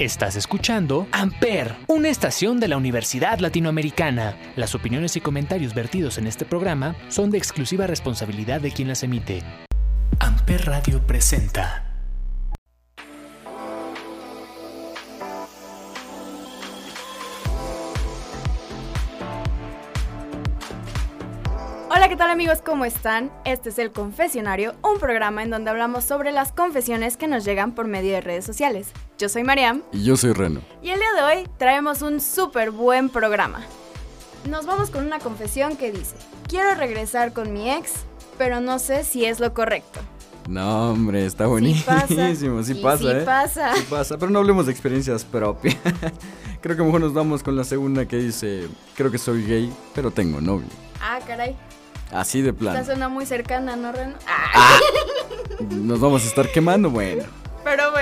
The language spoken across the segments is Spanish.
Estás escuchando Amper, una estación de la Universidad Latinoamericana. Las opiniones y comentarios vertidos en este programa son de exclusiva responsabilidad de quien las emite. Amper Radio presenta. Hola, ¿qué tal amigos? ¿Cómo están? Este es El Confesionario, un programa en donde hablamos sobre las confesiones que nos llegan por medio de redes sociales. Yo soy Mariam. Y yo soy Reno. Y el día de hoy traemos un súper buen programa. Nos vamos con una confesión que dice, quiero regresar con mi ex, pero no sé si es lo correcto. No, hombre, está buenísimo. Sí pasa, sí, pasa, sí ¿eh? pasa. Sí pasa, pero no hablemos de experiencias propias. creo que mejor nos vamos con la segunda que dice, creo que soy gay, pero tengo novio. Ah, caray. Así de plano. Esta suena muy cercana, ¿no, Reno? Ah. Nos vamos a estar quemando, bueno.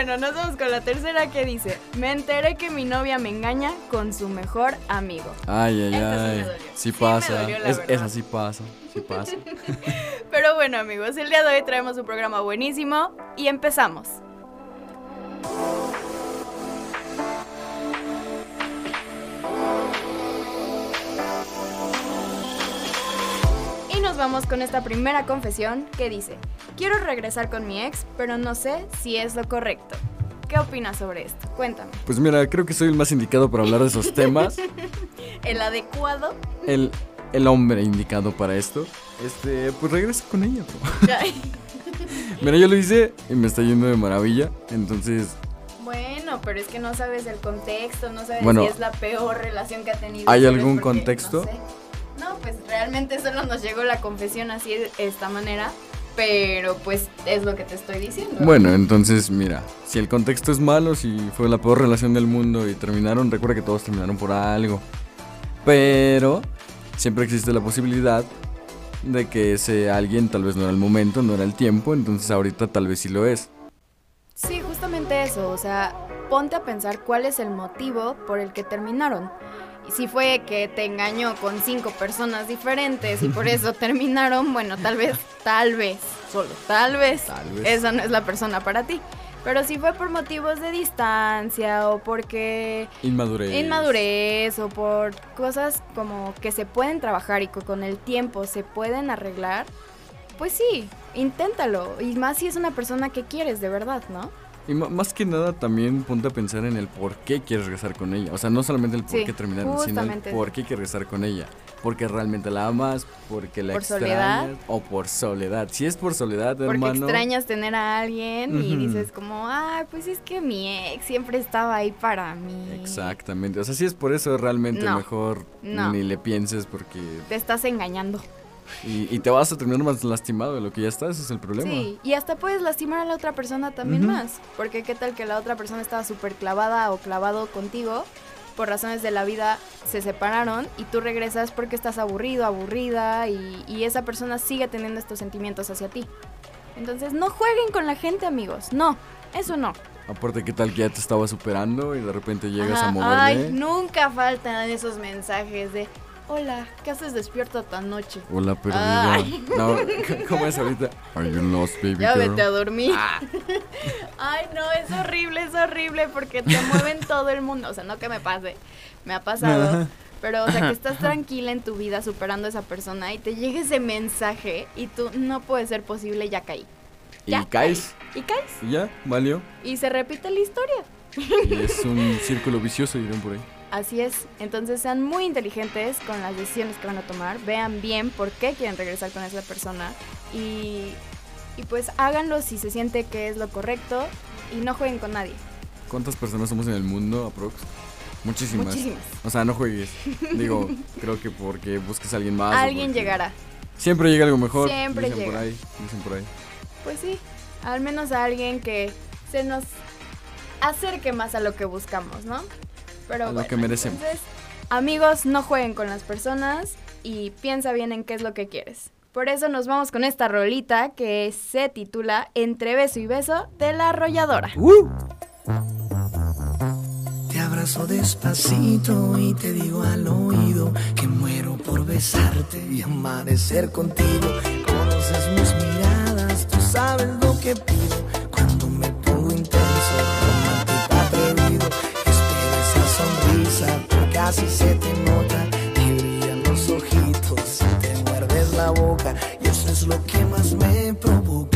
Bueno, nos vamos con la tercera que dice, me enteré que mi novia me engaña con su mejor amigo. Ay, ay, Esta sí me ay. dolió. Sí, Sí me pasa. dolió, Es- esa sí pasa, sí pasa. Pero bueno amigos, el día de hoy traemos un programa buenísimo y empezamos. Vamos con esta primera confesión que dice, quiero regresar con mi ex, pero no sé si es lo correcto. ¿Qué opinas sobre esto? Cuéntame. Pues mira, creo que soy el más indicado para hablar de esos temas. ¿El adecuado? El, el hombre indicado para esto. Este, pues regresa con ella. Mira, yo lo hice y me está yendo de maravilla. Entonces, Bueno, pero es que no sabes el contexto, no sabes Bueno, si es la peor relación que ha tenido. ¿hay algún contexto? No, sé. No, pues realmente solo nos llegó la confesión así de esta manera, pero pues es lo que te estoy diciendo. Bueno, entonces mira, si el contexto es malo, si fue la peor relación del mundo y terminaron, recuerda que todos terminaron por algo. Pero siempre existe la posibilidad de que ese alguien tal vez no era el momento, no era el tiempo, entonces ahorita tal vez sí lo es. Sí, justamente eso, o sea, ponte a pensar cuál es el motivo por el que terminaron. Si fue que te engañó con cinco personas diferentes y por eso terminaron, bueno, tal vez, tal vez, solo tal vez, Tal vez. esa no es la persona para ti. Pero si fue por motivos de distancia o porque Inmadurez. inmadurez o por cosas como que se pueden trabajar y que con el tiempo se pueden arreglar, pues sí, inténtalo. Y más si es una persona que quieres de verdad, ¿no? Y más que nada también ponte a pensar en el por qué quieres regresar con ella. O sea, no solamente el por Sí, qué terminaron, sino el por qué quieres regresar con ella. Porque realmente la amas, porque la ¿Por extrañas soledad? o por soledad. Si es por soledad, Porque hermano. extrañas tener a alguien y dices como, ay, pues es que mi ex siempre estaba ahí para mí. Exactamente. O sea, si es por eso realmente No, mejor no. ni le pienses porque Te estás engañando. Y, y te vas a terminar más lastimado de lo que ya está, ese es el problema. Sí, y hasta puedes lastimar a la otra persona también más. Porque qué tal que la otra persona estaba súper clavada o clavado contigo, por razones de la vida se separaron y tú regresas porque estás aburrido, aburrida y, y esa persona sigue teniendo estos sentimientos hacia ti. Entonces no jueguen con la gente amigos, no, eso no. Aparte qué tal que ya te estaba superando y de repente llegas Ajá, a moverle. Ay, nunca faltan esos mensajes de, hola, ¿qué haces despierto tan noche? Hola, perdida. Ay. No, ¿cómo es ahorita? Are you lost, baby Ya girl? vete a dormir. Ah. Ay, no, es horrible, es horrible porque te mueven todo el mundo. O sea, no que me pase, me ha pasado. Pero, o sea, que estás tranquila en tu vida superando a esa persona y te llega ese mensaje y tú, no puede ser posible, ya caí. Y Ya caes. Y caes. Y ya, valió. Y se repite la historia. Y es un círculo vicioso, dirán por ahí. Así es. Entonces sean muy inteligentes con las decisiones que van a tomar. Vean bien por qué quieren regresar con esa persona. Y, y pues háganlo si se siente que es lo correcto. Y no jueguen con nadie. ¿Cuántas personas somos en el mundo, aprox? Muchísimas. Muchísimas. O sea, no juegues. Digo, creo que porque busques a alguien más. Alguien llegará. Siempre llega algo mejor. Siempre dicen llega. por ahí, dicen por ahí. Pues sí. Al menos a alguien que se nos acerque más a lo que buscamos, ¿no? Pero A lo bueno, que merecemos. Entonces, amigos, no jueguen con las personas y piensa bien en qué es lo que quieres. Por eso nos vamos con esta rolita que se titula Entre beso y beso de la arrolladora. Te abrazo despacito y te digo al oído que muero por besarte y amanecer contigo. Conoces mis miradas, tú sabes lo que pido así se te nota. Te brillan los ojitos te muerdes la boca. Y eso es lo que más me provoca.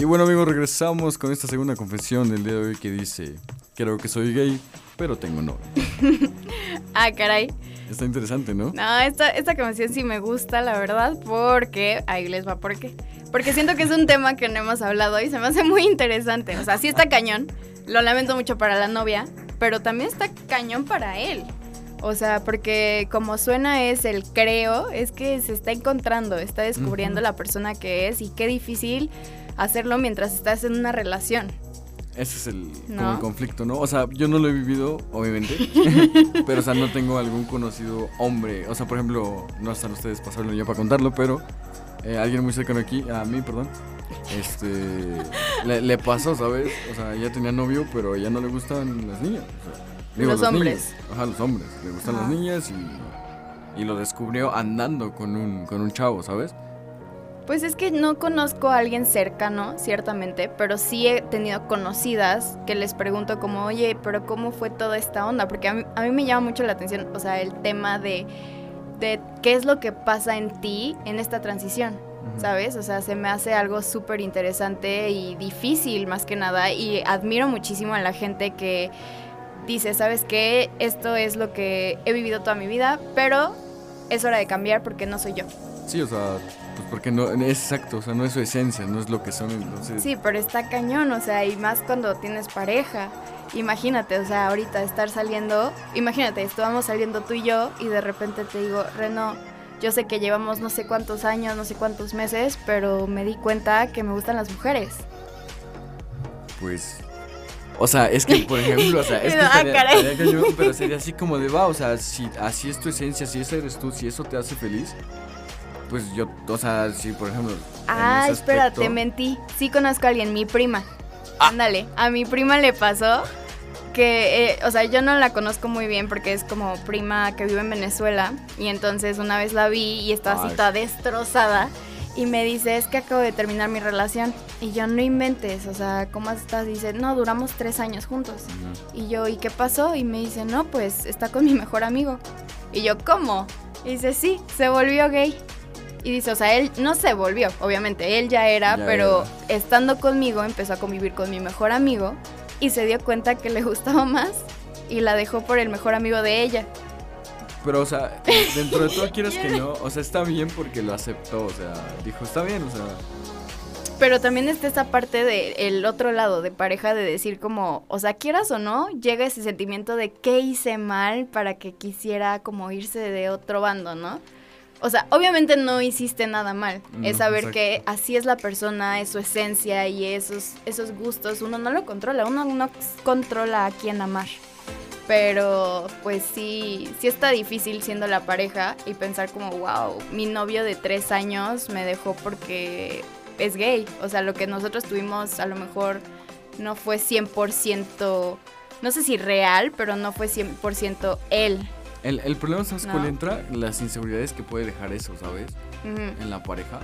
Y bueno amigos, regresamos con esta segunda confesión del día de hoy que dice, creo que soy gay, pero tengo novio. Ah, caray. Está interesante, ¿no? No, esta, esta canción sí me gusta, la verdad, porque. Ahí les va, ¿por qué? Porque siento que es un tema que no hemos hablado y se me hace muy interesante. O sea, sí está cañón. Lo lamento mucho para la novia, pero también está cañón para él. O sea, porque como suena es el creo, es que se está encontrando, está descubriendo Ujú. la persona que es y qué difícil hacerlo mientras estás en una relación. Ese es el, como ¿No? el conflicto, ¿no? O sea, yo no lo he vivido, obviamente, pero o sea, no tengo algún conocido hombre. O sea, por ejemplo, no están ustedes pasarlo ya para contarlo, pero eh, alguien muy cercano aquí, a mí, perdón, este, le, le pasó, ¿sabes? O sea, ella tenía novio, pero a ella no le gustan las niñas. o sea, Los hombres. niños. Ajá, los hombres. Le gustan Ajá. las niñas y, y lo descubrió andando con un, con un chavo, ¿sabes? Pues es que no conozco a alguien cercano, ciertamente, pero sí he tenido conocidas que les pregunto como, oye, pero ¿cómo fue toda esta onda? Porque a mí, a mí me llama mucho la atención, o sea, el tema de, de qué es lo que pasa en ti en esta transición. ¿sabes? O sea, se me hace algo súper interesante y difícil más que nada y admiro muchísimo a la gente que dice, ¿sabes qué? Esto es lo que he vivido toda mi vida, pero es hora de cambiar porque no soy yo. Sí, o sea, pues porque no, es exacto, o sea, no es su esencia, no es lo que son, entonces... Sí, pero está cañón, o sea, y más cuando tienes pareja. Imagínate, o sea, ahorita estar saliendo, imagínate, estábamos saliendo tú y yo y de repente te digo, Reno, yo sé que llevamos no sé cuántos años, no sé cuántos meses, pero me di cuenta que me gustan las mujeres. Pues. O sea, es que, por ejemplo, o sea, es que Ah, estaría- estaría cañón, pero sería así como de va, o sea, si así es tu esencia, si esa eres tú, si eso te hace feliz, pues yo, o sea, si por ejemplo. Ah, espérate, aspecto- mentí. Sí conozco a alguien, mi prima. Ah. Ándale, a mi prima le pasó que, eh, o sea, yo no la conozco muy bien porque es como prima que vive en Venezuela y entonces una vez la vi y estaba así toda destrozada y me dice, es que acabo de terminar mi relación y yo no inventes, o sea, ¿cómo estás? Dice, no, duramos tres años juntos. Y yo, ¿y qué pasó? Y me dice, no, pues está con mi mejor amigo. Y yo, ¿cómo? Y dice, sí, se volvió gay. Y dice, o sea, él no se volvió, obviamente, él ya era, Ya pero era. estando conmigo empezó a convivir con mi mejor amigo y se dio cuenta que le gustaba más y la dejó por el mejor amigo de ella. Pero, o sea, dentro de todo quieras que no, o sea, está bien porque lo aceptó, o sea, dijo, está bien, o sea, Pero también está esa parte del otro lado de pareja de decir como, o sea, quieras o no, llega ese sentimiento de qué hice mal para que quisiera como irse de otro bando, ¿no? O sea, obviamente no hiciste nada mal. No, es saber exacto. que así es la persona, es su esencia y esos, esos gustos, uno no lo controla, uno no controla a quién amar. Pero pues sí, sí está difícil siendo la pareja y pensar como, wow, mi novio de tres años me dejó porque es gay. O sea, lo que nosotros tuvimos a lo mejor no fue 100%, no sé si real, pero no fue 100% él. el, el problema, ¿sabes No. cuál entra? Las inseguridades que puede dejar eso, ¿sabes? En la pareja.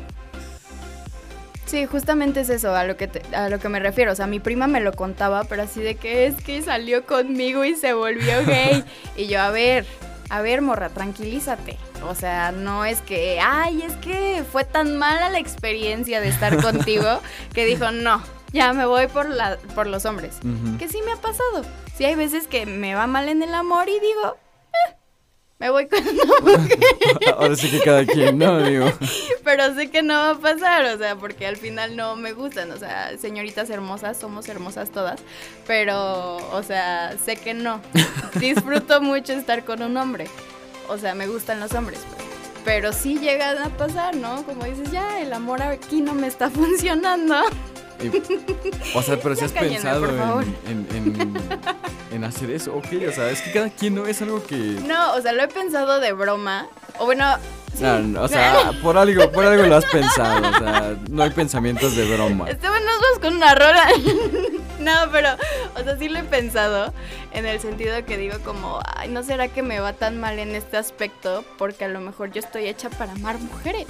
Sí, justamente es eso a lo que te- a lo que me refiero. O sea, mi prima me lo contaba, pero así de que es que salió conmigo y se volvió gay. y yo, a ver, a ver, morra, tranquilízate. O sea, no es que, ay, es que fue tan mala la experiencia de estar contigo que dijo, no, ya me voy por, la, por los hombres. Que sí me ha pasado. Sí hay veces que me va mal en el amor y digo, "Eh, me voy con Ahora sí que cada quien, ¿no? Digo. pero sé que no va a pasar, o sea, porque al final no me gustan, o sea, señoritas hermosas, somos hermosas todas, pero, o sea, sé que no. Disfruto mucho estar con un hombre, o sea, me gustan los hombres, pues. pero sí llegan a pasar, ¿no? Como dices, ya, el amor aquí no me está funcionando. O sea, pero si has cállenme, pensado en, en, en, en hacer eso, ok, o sea, es que cada quien no es algo que... No, o sea, lo he pensado de broma, o bueno, sí. No, no, o sea, por algo, por algo lo has pensado, o sea, no hay pensamientos de broma. Este, bueno, nos vamos con una rola. no, pero, o sea, sí lo he pensado en el sentido que digo como, ay, ¿no será que me va tan mal en este aspecto? Porque a lo mejor yo estoy hecha para amar mujeres.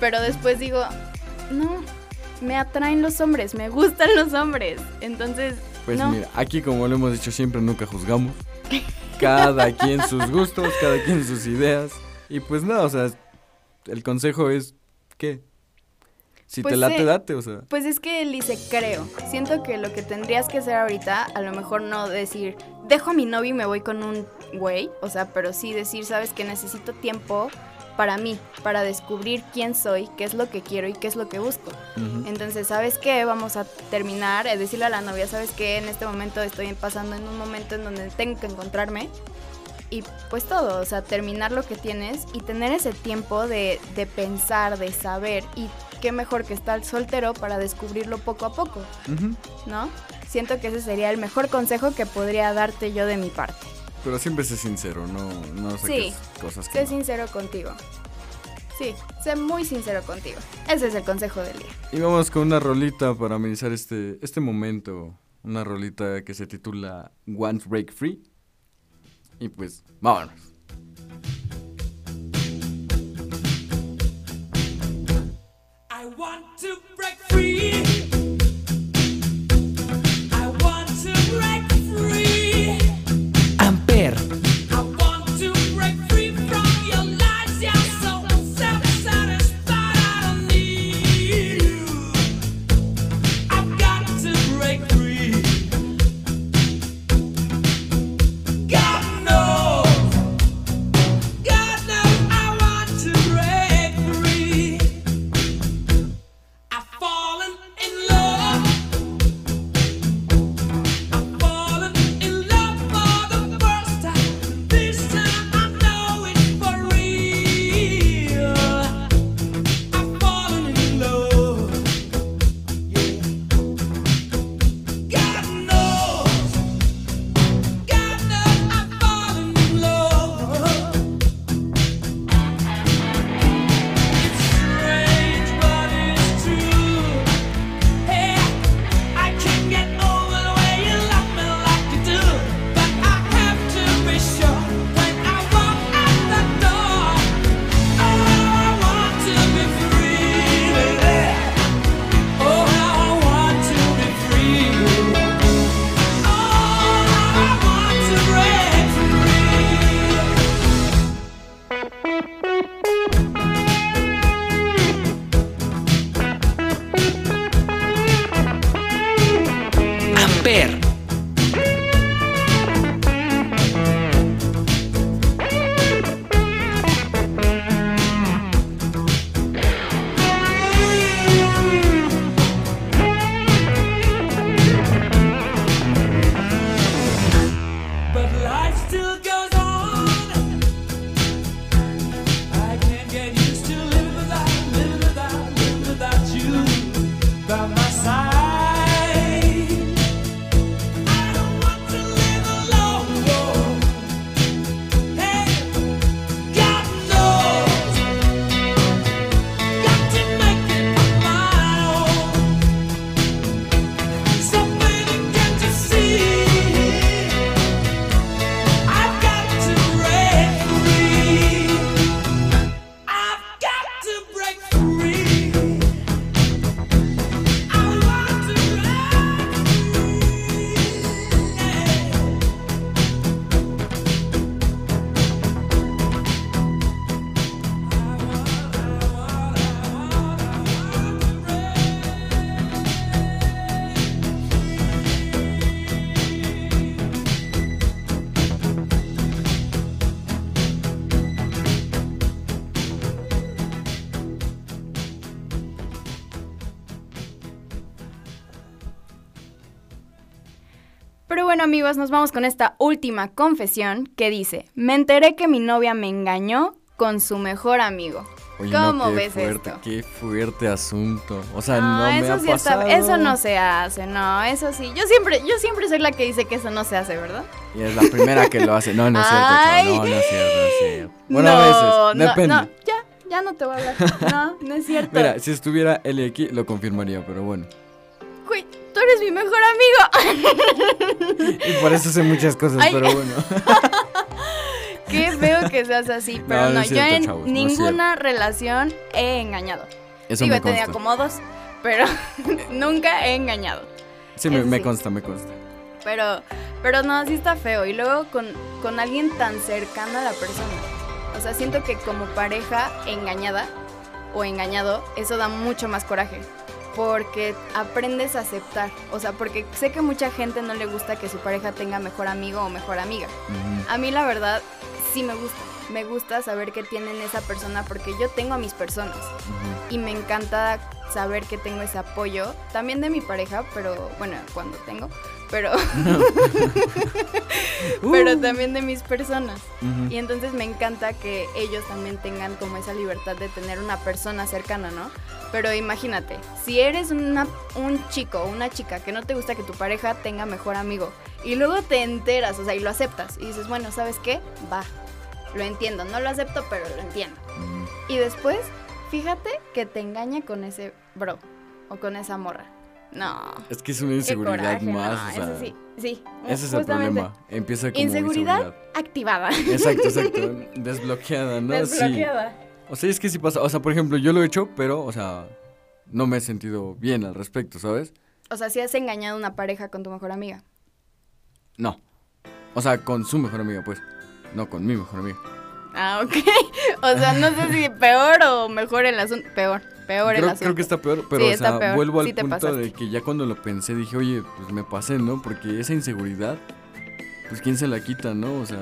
Pero después digo, no, me atraen los hombres, me gustan los hombres. Entonces, Pues no. mira, aquí como lo hemos dicho siempre, nunca juzgamos. Cada quien sus gustos, cada quien sus ideas. Y pues nada, o sea, el consejo es, ¿qué? Si Pues te late, sí. date, o sea. Pues es que dice, creo. Siento que lo que tendrías que hacer ahorita, a lo mejor no decir, dejo a mi novio y me voy con un güey, o sea, pero sí decir, sabes que necesito tiempo para mí, para descubrir quién soy, qué es lo que quiero y qué es lo que busco. Entonces, ¿sabes qué? Vamos a terminar, eh, decirle a la novia, ¿sabes qué? En este momento estoy pasando en un momento en donde tengo que encontrarme. Y pues todo, o sea, terminar lo que tienes y tener ese tiempo de, de pensar, de saber. Y qué mejor que estar soltero para descubrirlo poco a poco. ¿no? Siento que ese sería el mejor consejo que podría darte yo de mi parte. Pero siempre sé sincero, no, no saques Sí. cosas que Sé no. sincero contigo. Sí, sé muy sincero contigo. Ese es el consejo del día. Y vamos con una rolita para amenizar este, este momento. Una rolita que se titula One Break Free. Y pues, vámonos. I want to break free. Amigos, nos vamos con esta última confesión que dice, me enteré que mi novia me engañó con su mejor amigo. Oye, ¿Cómo no, qué ves fuerte, esto? Qué fuerte asunto. O sea, No, no, me eso ha sí está, pasado. eso no se hace, no, eso sí. Yo siempre, yo siempre soy la que dice que eso no se hace, ¿verdad? Y es la primera que lo hace. No, no es cierto. No, no es cierto, no es cierto. Bueno, no, a veces. Depende. no, ya, ya no te voy a hablar. No, no es cierto. Mira, si estuviera Eli aquí, lo confirmaría, pero bueno. Tú eres mi mejor amigo. Y por eso sé muchas cosas, Ay. pero bueno. Qué feo que seas así, pero No, no, no es yo cierto, en chavos, no ninguna relación he engañado. Eso Digo, me he tenido consta. como dos, pero nunca he engañado. Sí, me, me consta, me consta. Pero, pero no, sí está feo. Y luego con, con alguien tan cercano a la persona. O sea, siento que como pareja engañada o engañado, eso da mucho más coraje. Porque aprendes a aceptar. O sea, porque sé que mucha gente no le gusta que su pareja tenga mejor amigo o mejor amiga. A mí la verdad sí me gusta. Me gusta saber que tienen esa persona porque yo tengo a mis personas. Y me encanta saber que tengo ese apoyo. También de mi pareja, pero bueno, cuando tengo. Pero, pero también de mis personas. Y entonces me encanta que ellos también tengan como esa libertad de tener una persona cercana, ¿no? Pero imagínate, si eres una, un chico o una chica que no te gusta que tu pareja tenga mejor amigo y luego te enteras, o sea, y lo aceptas y dices, bueno, ¿sabes qué? Va, lo entiendo, no lo acepto, pero lo entiendo. Y después, fíjate que te engaña con ese bro o con esa morra. No. Es que es una inseguridad coraje, más. no, o sea, eso sí, sí. Ese es el problema. Empieza como Inseguridad inseguridad. activada. Exacto, exacto. Desbloqueada, ¿no? Desbloqueada. Sí. O sea, es que sí pasa. O sea, por ejemplo, yo lo he hecho, pero, o sea, no me he sentido bien al respecto, ¿sabes? O sea, si has engañado a una pareja con tu mejor amiga. No. O sea, con su mejor amiga, pues. No con mi mejor amiga. Ah, ok. O sea, no sé si peor o mejor el asunto. Peor, peor el Creo, asunto. creo que está peor, pero Sí, o sea, peor. vuelvo al Sí punto pasaste. de que ya cuando lo pensé dije, oye, pues me pasé, ¿no? Porque esa inseguridad, pues quién se la quita, ¿no? O sea,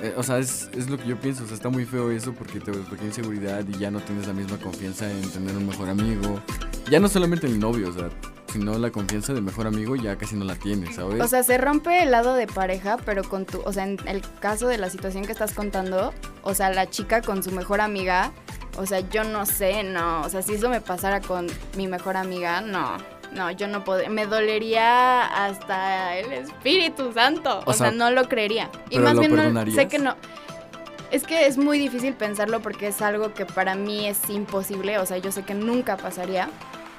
eh, o sea, es, es lo que yo pienso, o sea, está muy feo eso porque te desbloquea inseguridad y ya no tienes la misma confianza en tener un mejor amigo. Ya no solamente en el novio, o sea, sino la confianza de mejor amigo ya casi no la tienes, ¿sabes? O sea, se rompe el lado de pareja, pero con tu, o sea, en el caso de la situación que estás contando, o sea, la chica con su mejor amiga, o sea, yo no sé, no, o sea, si eso me pasara con mi mejor amiga, no, no, yo no podría, me dolería hasta el Espíritu Santo, o, O sea, sea, no lo creería. Y ¿pero más bien no, sé que no. Es que es muy difícil pensarlo porque es algo que para mí es imposible, o sea, yo sé que nunca pasaría.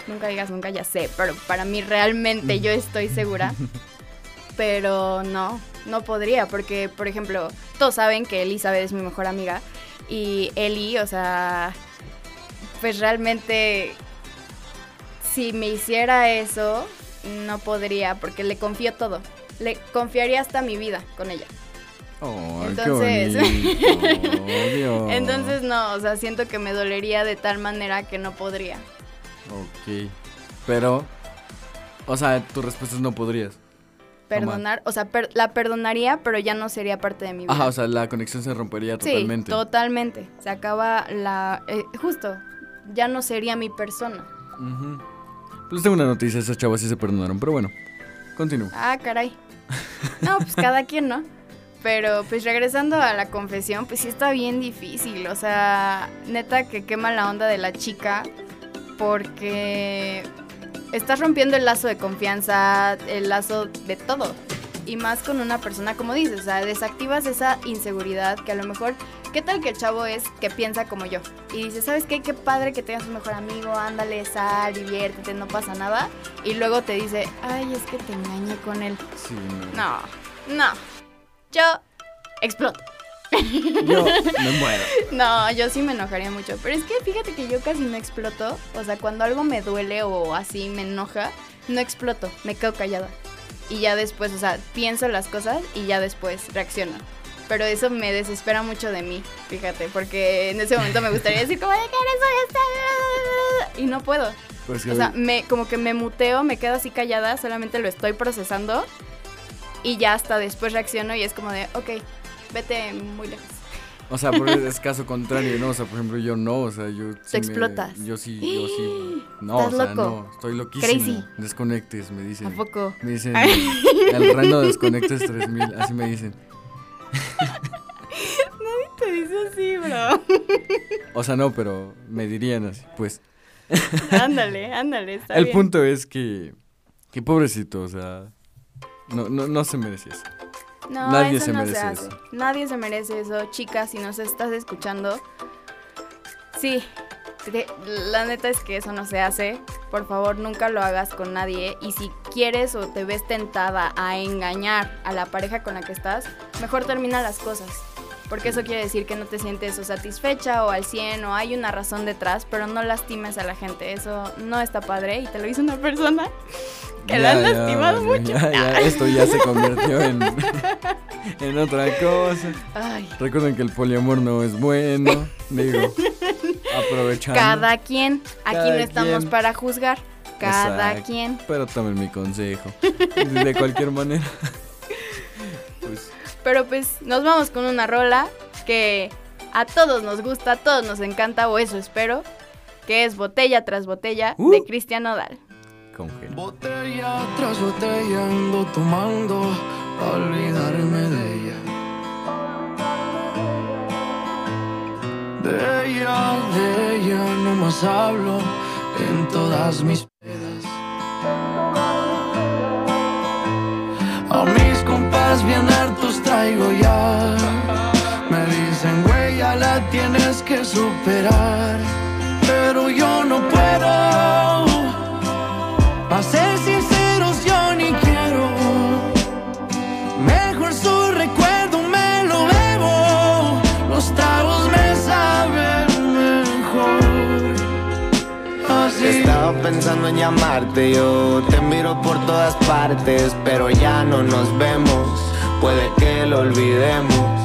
Nunca digas nunca, ya sé, pero para mí realmente yo estoy segura. Pero no, no podría, porque, por ejemplo, todos saben que Elizabeth es mi mejor amiga. Y Eli, o sea, pues realmente, si me hiciera eso, no podría, porque le confío todo. Le confiaría hasta mi vida con ella. Ay, entonces- qué bonito, Dios. Entonces, no, o sea, siento que me dolería de tal manera que no podría. Ok. Pero, O sea, tu respuesta es no podrías. Perdonar, o sea, per- la perdonaría, pero ya no sería parte de mi vida. Ajá, o sea, la conexión se rompería totalmente. Sí, totalmente. Se acaba la... eh, justo, ya no sería mi persona. Ujú. Pues tengo una noticia, esas chavas sí se perdonaron, pero bueno, continúo. Ah, caray. No, pues cada quien, ¿no? Pero pues regresando a la confesión, pues sí está bien difícil. O sea, neta que quema la onda de la chica porque estás rompiendo el lazo de confianza, el lazo de todo. Y más con una persona, como dices, o sea, desactivas esa inseguridad que a lo mejor, ¿qué tal que el chavo es que piensa como yo? Y dice, ¿sabes qué? Qué padre que tengas un mejor amigo, ándale, sal, diviértete, no pasa nada. Y luego te dice, ay, es que te engañé con él. Sí, no. No, no. Yo exploto. Yo me muero. No, yo sí me enojaría mucho. Pero es que fíjate que yo casi no exploto. O sea, cuando algo me duele o así me enoja, no exploto. Me quedo callada. Y ya después, o sea, pienso las cosas y ya después reacciono. Pero eso me desespera mucho de mí, fíjate, porque en ese momento me gustaría decir como de que eres esta? Y no puedo. Pues O sea, me, como que me muteo, me quedo así callada, solamente lo estoy procesando y ya hasta después reacciono y es como de, ok, vete muy lejos. O sea, por es caso contrario, ¿no? O sea, por ejemplo, yo no, o sea, yo... sí me- explotas. yo sí, yo sí. No, Estás o sea, loco. no, estoy loquísimo. Crazy. Desconectes, me dicen. ¿A poco? Me dicen, el reino de desconectes 3000, así me dicen. Te dice así, bro. O sea, no, pero me dirían así, pues. ándale, ándale, está el bien. punto es que, que pobrecito, o sea, no, no, no se merece eso. No, nadie eso se no merece hace. eso. Nadie se merece eso. Chicas, si nos estás escuchando, sí, te- la neta es que eso no se hace. Por favor, nunca lo hagas con nadie. Y si quieres o te ves tentada a engañar a la pareja con la que estás, mejor termina las cosas. Porque eso quiere decir que no te sientes o satisfecha o al 100 o hay una razón detrás, pero no lastimes a la gente. Eso no está padre y te lo hizo una persona que la han ya, lastimado mucho. ya, ya, esto ya se convirtió en, en otra cosa. Ay. Recuerden que el poliamor no es bueno. Digo, aprovechando. Cada quien. Aquí no estamos quien. para juzgar. Cada Exacto. quien. Pero tomen mi consejo. De cualquier manera. Pues, Pero pues nos vamos con una rola que a todos nos gusta, a todos nos encanta, o eso espero, que es Botella tras Botella Uh. de Cristian Nodal. Botella tras botella ando tomando olvidarme de ella. De ella, de ella no más hablo en todas mis pedas. A mis compas bien hartos traigo ya. Me dicen, güey, la tienes que superar. Pero yo no puedo. A ser sinceros, yo ni quiero. Mejor su recuerdo me lo bebo. Los tragos me saben mejor. Estaba pensando en llamarte, yo te miro por todas partes, pero ya no nos vemos, puede que lo olvidemos.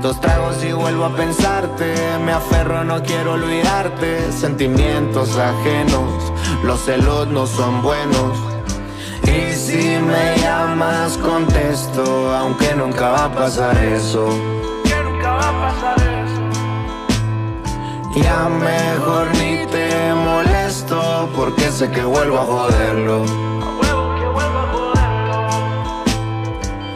Dos tragos y vuelvo a pensarte, me aferro, no quiero olvidarte, sentimientos ajenos, los celos no son buenos. Y si me llamas contesto, aunque nunca va a pasar eso. Ya mejor ni te molesto porque sé que vuelvo a joderlo.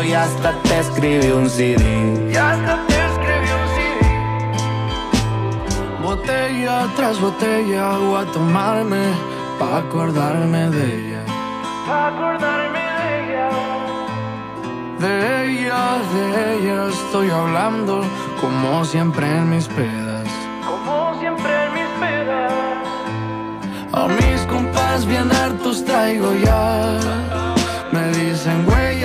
y hasta te escribí un CD. Y hasta te escribí un CD. Botella tras botella voy a tomarme pa' acordarme de ella. Pa' acordarme de ella. De ella, de ella estoy hablando como siempre en mis pedas. Como siempre en mis pedas. A mis compadres más bien hartos traigo ya.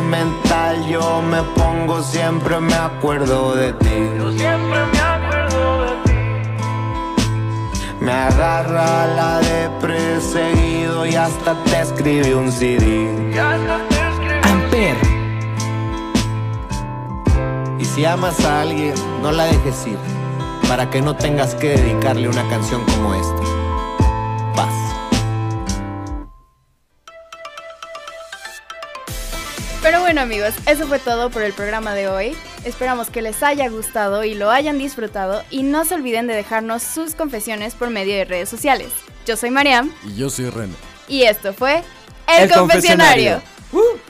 Sentimental yo me pongo, siempre me acuerdo de ti. Yo siempre me acuerdo de ti. Me agarra la de perseguido y hasta te escribí un CD. Y hasta te escribí. Amper, Y si amas a alguien, no la dejes ir, para que no tengas que dedicarle una canción como esta. Pero bueno amigos, eso fue todo por el programa de hoy. Esperamos que les haya gustado y lo hayan disfrutado y no se olviden de dejarnos sus confesiones por medio de redes sociales. Yo soy Mariam Y yo soy Ren. y esto fue El, El Confesionario. Confesionario. Amper